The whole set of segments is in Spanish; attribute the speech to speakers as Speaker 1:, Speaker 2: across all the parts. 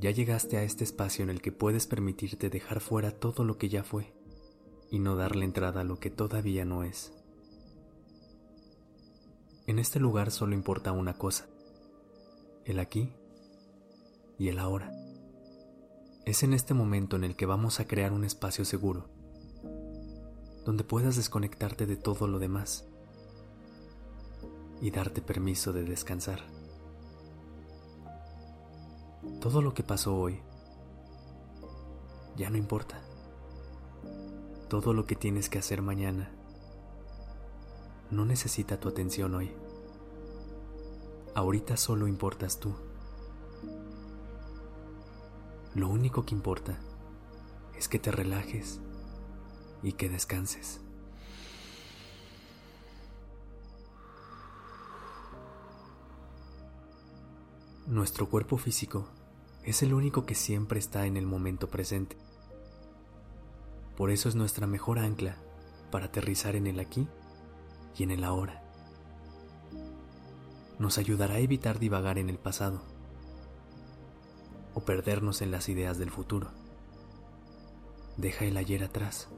Speaker 1: Ya llegaste a este espacio en el que puedes permitirte dejar fuera todo lo que ya fue y no darle entrada a lo que todavía no es. En este lugar solo importa una cosa, el aquí y el ahora. Es en este momento en el que vamos a crear un espacio seguro, donde puedas desconectarte de todo lo demás y darte permiso de descansar. Todo lo que pasó hoy ya no importa. Todo lo que tienes que hacer mañana no necesita tu atención hoy. Ahorita solo importas tú. Lo único que importa es que te relajes y que descanses. Nuestro cuerpo físico es el único que siempre está en el momento presente. Por eso es nuestra mejor ancla para aterrizar en el aquí y en el ahora. Nos ayudará a evitar divagar en el pasado o perdernos en las ideas del futuro. Deja el ayer atrás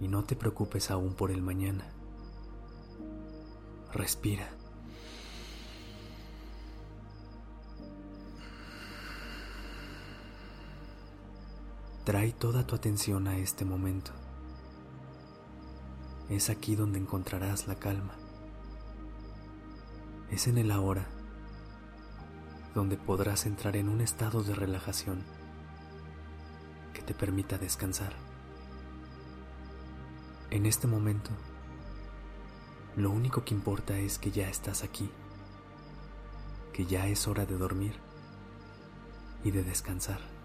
Speaker 1: y no te preocupes aún por el mañana. Respira. Trae toda tu atención a este momento. Es aquí donde encontrarás la calma. Es en el ahora donde podrás entrar en un estado de relajación que te permita descansar. En este momento, lo único que importa es que ya estás aquí, que ya es hora de dormir y de descansar.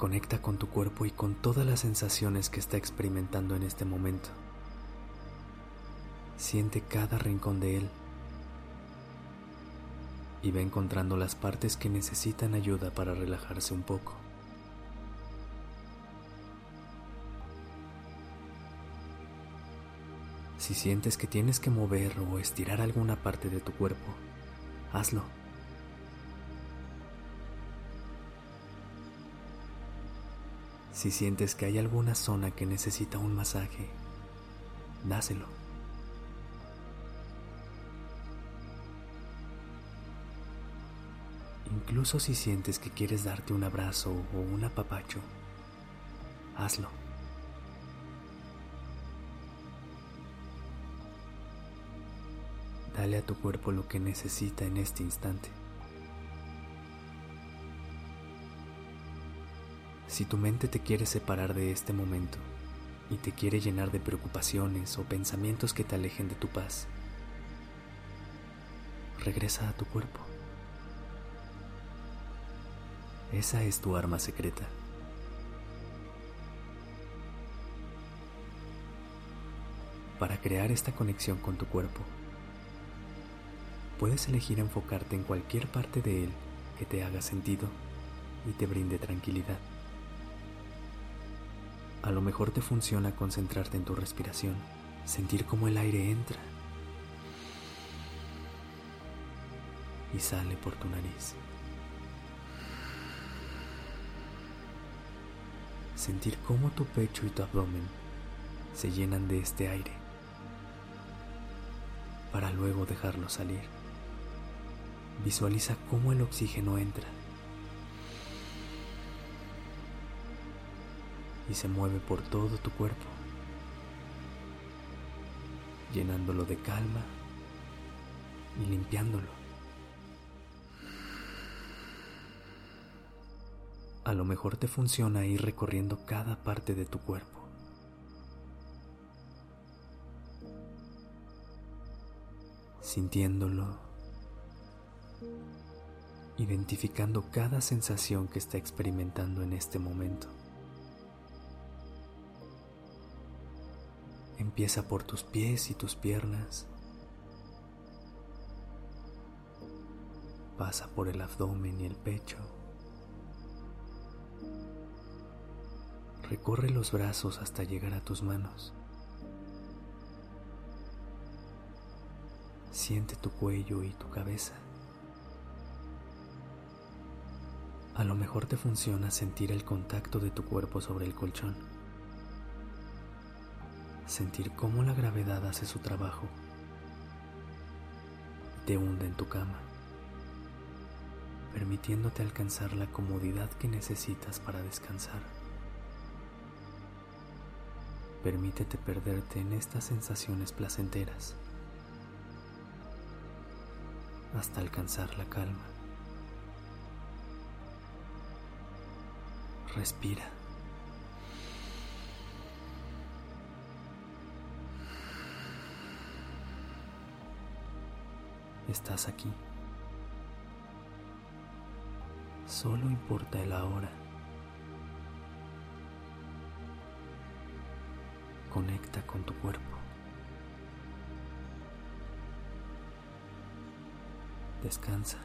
Speaker 1: Conecta con tu cuerpo y con todas las sensaciones que está experimentando en este momento. Siente cada rincón de él y va encontrando las partes que necesitan ayuda para relajarse un poco. Si sientes que tienes que mover o estirar alguna parte de tu cuerpo, hazlo. Si sientes que hay alguna zona que necesita un masaje, dáselo. Incluso si sientes que quieres darte un abrazo o un apapacho, hazlo. Dale a tu cuerpo lo que necesita en este instante. Si tu mente te quiere separar de este momento y te quiere llenar de preocupaciones o pensamientos que te alejen de tu paz, regresa a tu cuerpo. Esa es tu arma secreta. Para crear esta conexión con tu cuerpo, puedes elegir enfocarte en cualquier parte de él que te haga sentido y te brinde tranquilidad. A lo mejor te funciona concentrarte en tu respiración, sentir cómo el aire entra y sale por tu nariz. sentir cómo tu pecho y tu abdomen se llenan de este aire para luego dejarlo salir. Visualiza cómo el oxígeno entra y se mueve por todo tu cuerpo, llenándolo de calma y limpiándolo. A lo mejor te funciona ir recorriendo cada parte de tu cuerpo. Sintiéndolo identificando cada sensación que está experimentando en este momento. Empieza por tus pies y tus piernas. Pasa por el abdomen y el pecho. Recorre los brazos hasta llegar a tus manos. Siente tu cuello y tu cabeza. A lo mejor te funciona sentir el contacto de tu cuerpo sobre el colchón. Sentir cómo la gravedad hace su trabajo. Te hunde en tu cama, permitiéndote alcanzar la comodidad que necesitas para descansar. Permítete perderte en estas sensaciones placenteras hasta alcanzar la calma. Respira. Estás aquí. Solo importa el ahora. Conecta con tu cuerpo. Descansa.